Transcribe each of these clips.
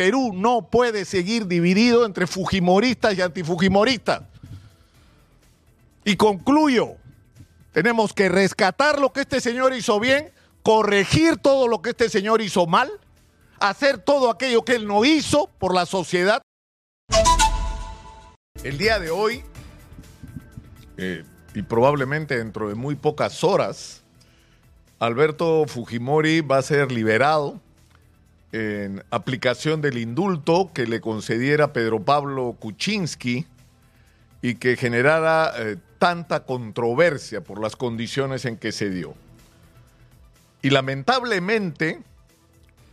Perú no puede seguir dividido entre fujimoristas y antifujimoristas. Y concluyo, tenemos que rescatar lo que este señor hizo bien, corregir todo lo que este señor hizo mal, hacer todo aquello que él no hizo por la sociedad. El día de hoy, eh, y probablemente dentro de muy pocas horas, Alberto Fujimori va a ser liberado en aplicación del indulto que le concediera Pedro Pablo Kuczynski y que generara eh, tanta controversia por las condiciones en que se dio. Y lamentablemente,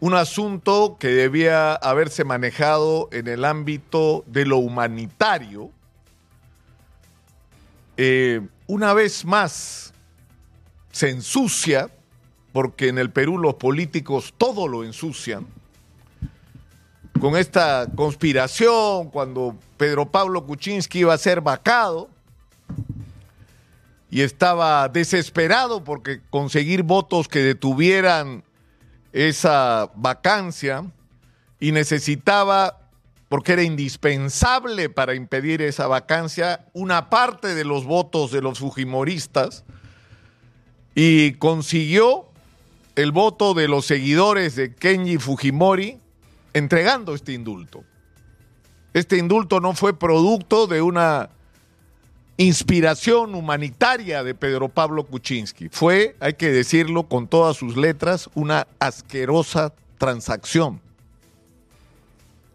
un asunto que debía haberse manejado en el ámbito de lo humanitario, eh, una vez más se ensucia, porque en el Perú los políticos todo lo ensucian, con esta conspiración cuando Pedro Pablo Kuczynski iba a ser vacado y estaba desesperado porque conseguir votos que detuvieran esa vacancia y necesitaba, porque era indispensable para impedir esa vacancia, una parte de los votos de los fujimoristas y consiguió el voto de los seguidores de Kenji Fujimori entregando este indulto. Este indulto no fue producto de una inspiración humanitaria de Pedro Pablo Kuczynski. Fue, hay que decirlo con todas sus letras, una asquerosa transacción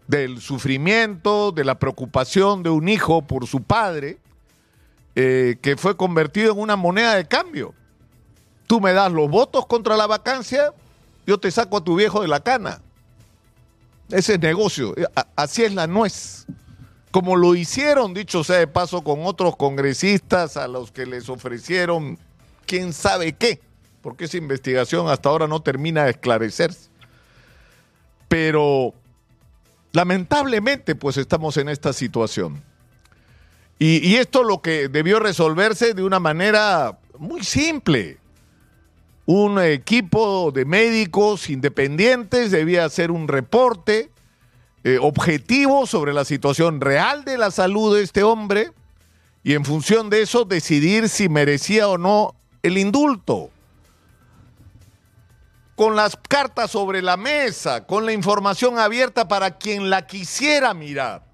del sufrimiento, de la preocupación de un hijo por su padre, eh, que fue convertido en una moneda de cambio. Tú me das los votos contra la vacancia, yo te saco a tu viejo de la cana. Ese es negocio, así es la nuez. Como lo hicieron, dicho sea de paso, con otros congresistas a los que les ofrecieron quién sabe qué, porque esa investigación hasta ahora no termina de esclarecerse. Pero lamentablemente, pues estamos en esta situación. Y, y esto lo que debió resolverse de una manera muy simple un equipo de médicos independientes debía hacer un reporte eh, objetivo sobre la situación real de la salud de este hombre y en función de eso decidir si merecía o no el indulto. Con las cartas sobre la mesa, con la información abierta para quien la quisiera mirar.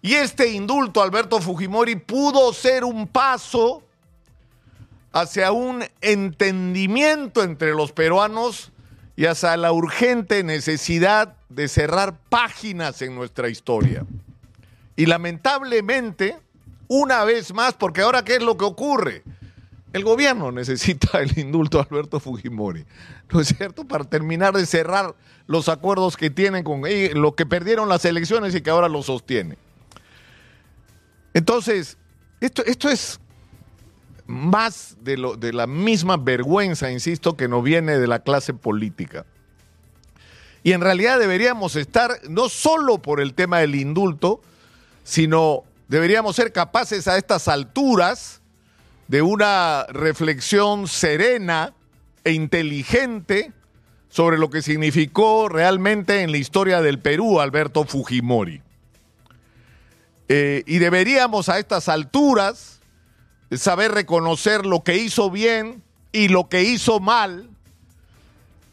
Y este indulto, Alberto Fujimori, pudo ser un paso hacia un entendimiento entre los peruanos y hacia la urgente necesidad de cerrar páginas en nuestra historia. Y lamentablemente, una vez más, porque ahora qué es lo que ocurre? El gobierno necesita el indulto de Alberto Fujimori, ¿no es cierto? Para terminar de cerrar los acuerdos que tienen con ellos, lo que perdieron las elecciones y que ahora lo sostiene. Entonces, esto, esto es más de, la misma vergüenza, insisto, que nos viene de la clase política. Y en realidad deberíamos estar, no solo por el tema del indulto, sino deberíamos ser capaces a estas alturas de una reflexión serena e inteligente sobre lo que significó realmente en la historia del Perú Alberto Fujimori. Eh, y deberíamos a estas alturas saber reconocer lo que hizo bien y lo que hizo mal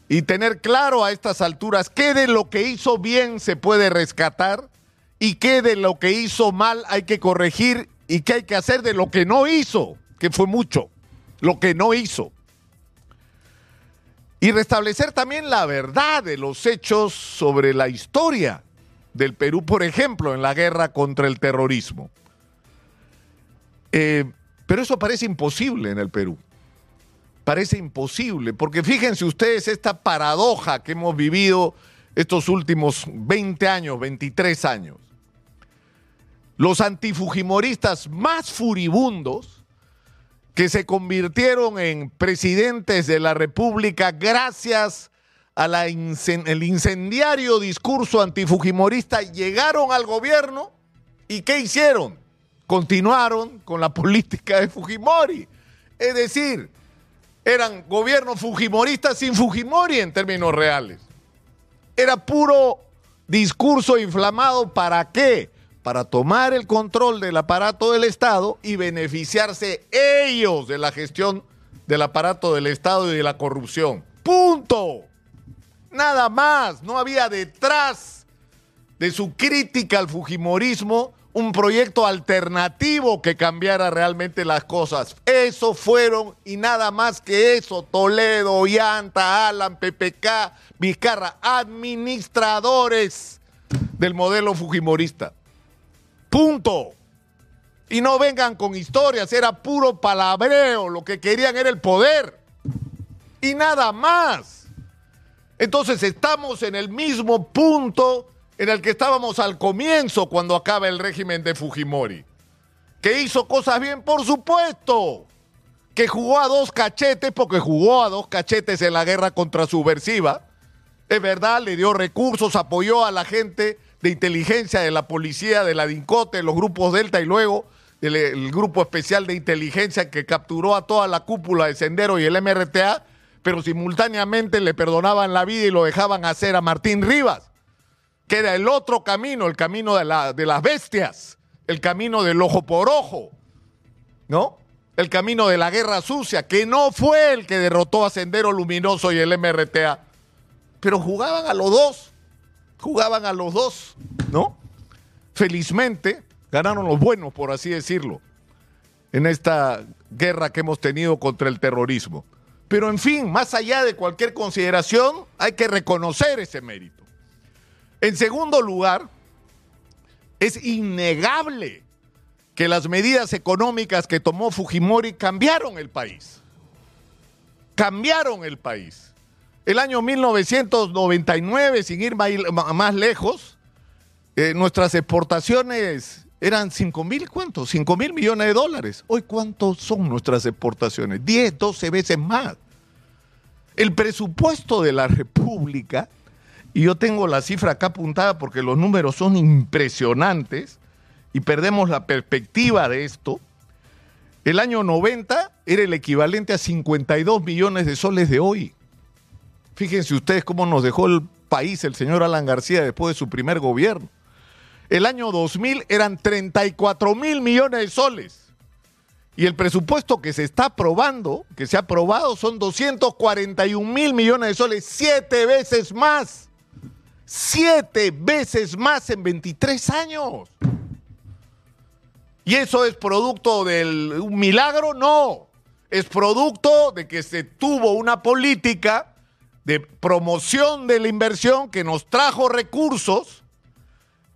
y tener claro a estas alturas qué de lo que hizo bien se puede rescatar y qué de lo que hizo mal hay que corregir y qué hay que hacer de lo que no hizo, que fue mucho, lo que no hizo. Y restablecer también la verdad de los hechos sobre la historia del Perú, por ejemplo, en la guerra contra el terrorismo. Eh, pero eso parece imposible en el Perú. Parece imposible, porque fíjense ustedes esta paradoja que hemos vivido estos últimos 20 años, 23 años. Los antifujimoristas más furibundos que se convirtieron en presidentes de la República gracias al incendiario discurso antifujimorista, llegaron al gobierno y ¿qué hicieron? Continuaron con la política de Fujimori. Es decir, eran gobiernos fujimoristas sin Fujimori en términos reales. Era puro Discurso inflamado para qué? Para tomar el control del aparato del Estado y beneficiarse ellos de la gestión del aparato del Estado y de la corrupción. Punto. Nada más. No había detrás de su crítica al Fujimorismo un proyecto alternativo que cambiara realmente las cosas. Eso fueron y nada más que eso, Toledo, Yanta, Alan, PPK, Vizcarra, administradores del modelo fujimorista. Punto. Y no vengan con historias, era puro palabreo, lo que querían era el poder. Y nada más. Entonces estamos en el mismo punto en el que estábamos al comienzo cuando acaba el régimen de Fujimori. Que hizo cosas bien, por supuesto. Que jugó a dos cachetes, porque jugó a dos cachetes en la guerra contra subversiva. Es verdad, le dio recursos, apoyó a la gente de inteligencia de la policía, de la DINCOTE, los grupos Delta y luego el, el, grupo especial de inteligencia que capturó a toda la cúpula de Sendero y el MRTA, pero simultáneamente le perdonaban la vida y lo dejaban hacer a Martín Rivas que era el otro camino, el camino de, de las bestias, el camino del ojo por ojo, ¿no? El camino de la guerra sucia, que no fue el que derrotó a Sendero Luminoso y el MRTA, pero jugaban a los dos, jugaban a los dos, ¿no? Felizmente ganaron los buenos, por así decirlo, en esta guerra que hemos tenido contra el terrorismo. Pero en fin, más allá de cualquier consideración, hay que reconocer ese mérito. En segundo lugar, es innegable que las medidas económicas que tomó Fujimori cambiaron el país. Cambiaron el país. El año 1999, sin ir más lejos, eh, nuestras exportaciones eran 5 mil, ¿cuántos? 5 mil millones de dólares. Hoy, ¿cuántos son nuestras exportaciones? 10, 12 veces más. El presupuesto de la República y yo tengo la cifra acá apuntada porque los números son impresionantes y perdemos la perspectiva de esto. El año 90 era el equivalente a 52 millones de soles de hoy. Fíjense ustedes cómo nos dejó el país el señor Alan García después de su primer gobierno. El año 2000 eran 34 mil millones de soles. Y el presupuesto que se está aprobando, que se ha aprobado, son 241 mil millones de soles, siete veces más. Siete veces más en 23 años. ¿Y eso es producto de un milagro? No. Es producto de que se tuvo una política de promoción de la inversión que nos trajo recursos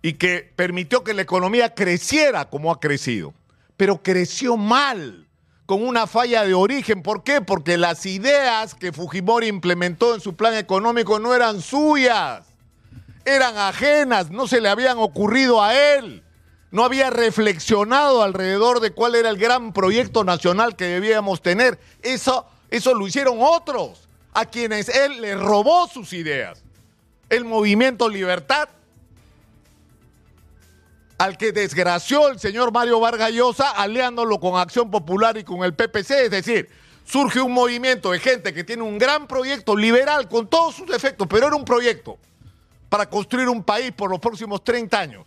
y que permitió que la economía creciera como ha crecido. Pero creció mal, con una falla de origen. ¿Por qué? Porque las ideas que Fujimori implementó en su plan económico no eran suyas eran ajenas, no se le habían ocurrido a él. No había reflexionado alrededor de cuál era el gran proyecto nacional que debíamos tener. Eso, eso lo hicieron otros, a quienes él le robó sus ideas. El movimiento Libertad, al que desgració el señor Mario Vargas Llosa, aliándolo con Acción Popular y con el PPC. Es decir, surge un movimiento de gente que tiene un gran proyecto liberal con todos sus defectos, pero era un proyecto para construir un país por los próximos 30 años.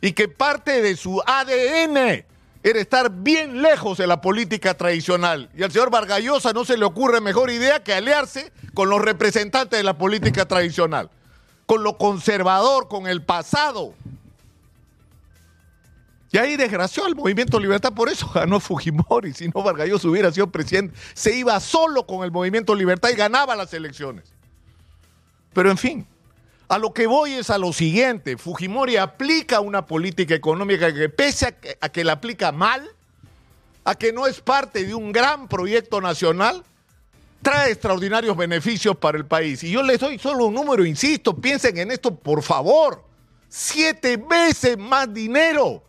Y que parte de su ADN era estar bien lejos de la política tradicional. Y al señor Vargallosa no se le ocurre mejor idea que aliarse con los representantes de la política tradicional, con lo conservador, con el pasado. Y ahí desgració al movimiento Libertad, por eso ganó Fujimori. Si no, Vargallosa hubiera sido presidente. Se iba solo con el movimiento Libertad y ganaba las elecciones. Pero en fin, a lo que voy es a lo siguiente, Fujimori aplica una política económica que pese a que, la aplica mal, a que no es parte de un gran proyecto nacional, trae extraordinarios beneficios para el país. Y yo les doy solo un número, insisto, piensen en esto, por favor. Siete veces más dinero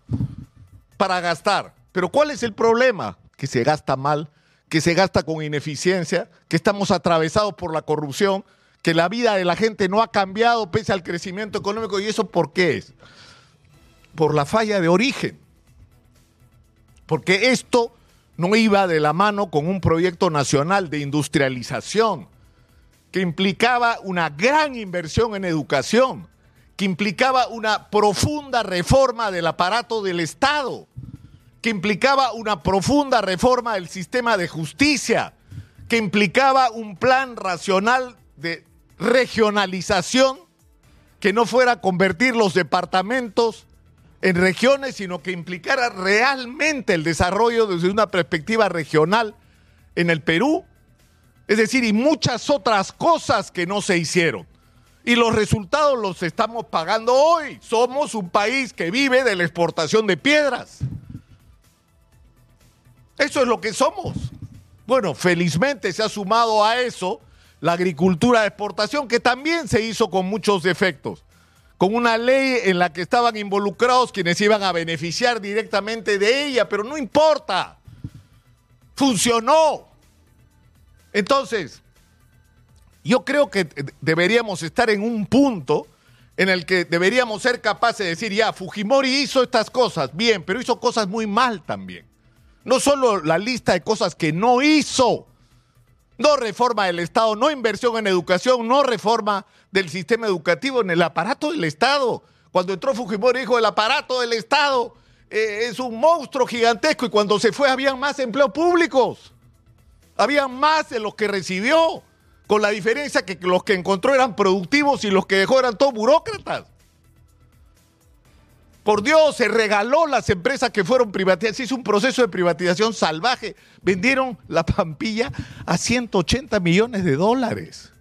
para gastar. Pero ¿cuál es el problema? Que se gasta mal, que se gasta con ineficiencia, que estamos atravesados por la corrupción, que la vida de la gente no ha cambiado pese al crecimiento económico. ¿Y eso por qué es? Por la falla de origen. Porque esto no iba de la mano con un proyecto nacional de industrialización que implicaba una gran inversión en educación, que implicaba una profunda reforma del aparato del Estado, que implicaba una profunda reforma del sistema de justicia, que implicaba un plan racional de regionalización que no fuera convertir los departamentos en regiones, sino que implicara realmente el desarrollo desde una perspectiva regional en el Perú, es decir, y muchas otras cosas que no se hicieron. Y los resultados los estamos pagando hoy. Somos un país que vive de la exportación de piedras. Eso es lo que somos. Bueno, felizmente se ha sumado a eso la agricultura de exportación, que también se hizo con muchos defectos con una ley en la que estaban involucrados quienes iban a beneficiar directamente de ella, pero no importa. Funcionó. Entonces, yo creo que deberíamos estar en un punto en el que deberíamos ser capaces de decir, ya, Fujimori hizo estas cosas, bien, pero hizo cosas muy mal también. No solo la lista de cosas que no hizo, no reforma del Estado, no inversión en educación, no reforma del sistema educativo en el aparato del Estado. Cuando entró Fujimori dijo, el aparato del Estado eh, es un monstruo gigantesco y cuando se fue habían más empleos públicos. Habían más de los que recibió, con la diferencia que los que encontró eran productivos y los que dejó eran todos burócratas. Por Dios, se regaló las empresas que fueron privatizadas. Se hizo un proceso de privatización salvaje. Vendieron la Pampilla a 180 millones de dólares.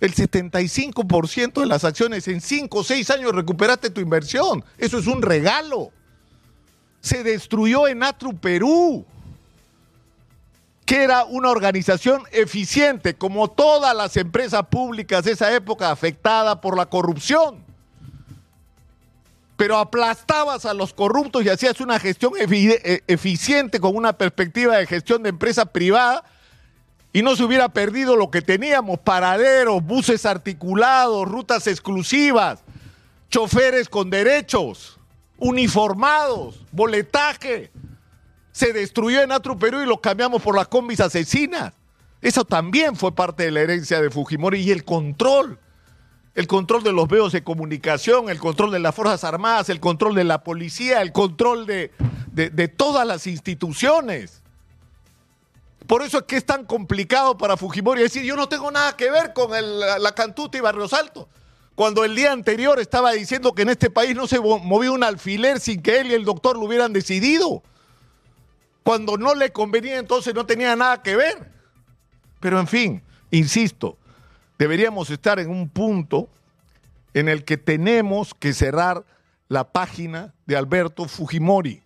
El 75% de las acciones en 5 o 6 años recuperaste tu inversión. Eso es un regalo. Se destruyó en Atru Perú, que era una organización eficiente, como todas las empresas públicas de esa época afectada por la corrupción pero aplastabas a los corruptos y hacías una gestión eh, eficiente con una perspectiva de gestión de empresa privada y no se hubiera perdido lo que teníamos, paraderos, buses articulados, rutas exclusivas, choferes con derechos, uniformados, boletaje. Se destruyó en Atru Perú y lo cambiamos por las combis asesinas. Eso también fue parte de la herencia de Fujimori y el control el control de los medios de comunicación, el control de las Fuerzas Armadas, el control de la policía, el control de, todas las instituciones. Por eso es que es tan complicado para Fujimori decir, yo no tengo nada que ver con la, Cantuta y Barrios Altos. Cuando el día anterior estaba diciendo que en este país no se movía un alfiler sin que él y el doctor lo hubieran decidido. Cuando no le convenía, entonces no tenía nada que ver. Pero en fin, insisto, deberíamos estar en un punto en el que tenemos que cerrar la página de Alberto Fujimori.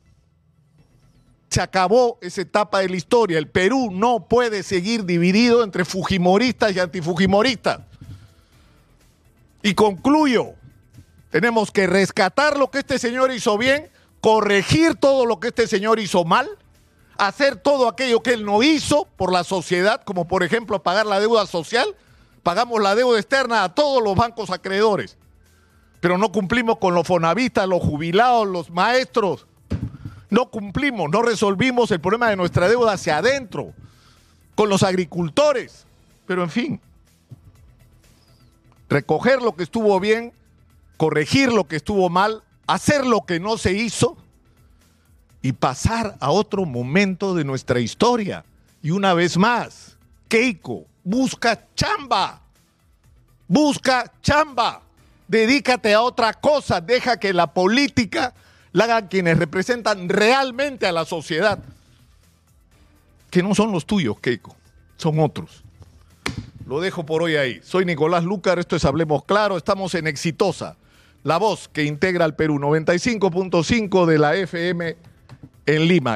Se acabó esa etapa de la historia. El Perú no puede seguir dividido entre fujimoristas y antifujimoristas. Y concluyo, tenemos que rescatar lo que este señor hizo bien, corregir todo lo que este señor hizo mal, hacer todo aquello que él no hizo por la sociedad, como por ejemplo pagar la deuda social, pagamos la deuda externa a todos los bancos acreedores, pero no cumplimos con los fonavistas, los jubilados, los maestros. No cumplimos, no resolvimos el problema de nuestra deuda hacia adentro, con los agricultores. Pero en fin, recoger lo que estuvo bien, corregir lo que estuvo mal, hacer lo que no se hizo y pasar a otro momento de nuestra historia. Y una vez más, Keiko, busca chamba. Busca chamba. Dedícate a otra cosa. Deja que la política la hagan quienes representan realmente a la sociedad. Que no son los tuyos, Keiko. Son otros. Lo dejo por hoy ahí. Soy Nicolás Lucar, esto es Hablemos Claro, estamos en Exitosa, la voz que integra al Perú, 95.5 de la FM en Lima.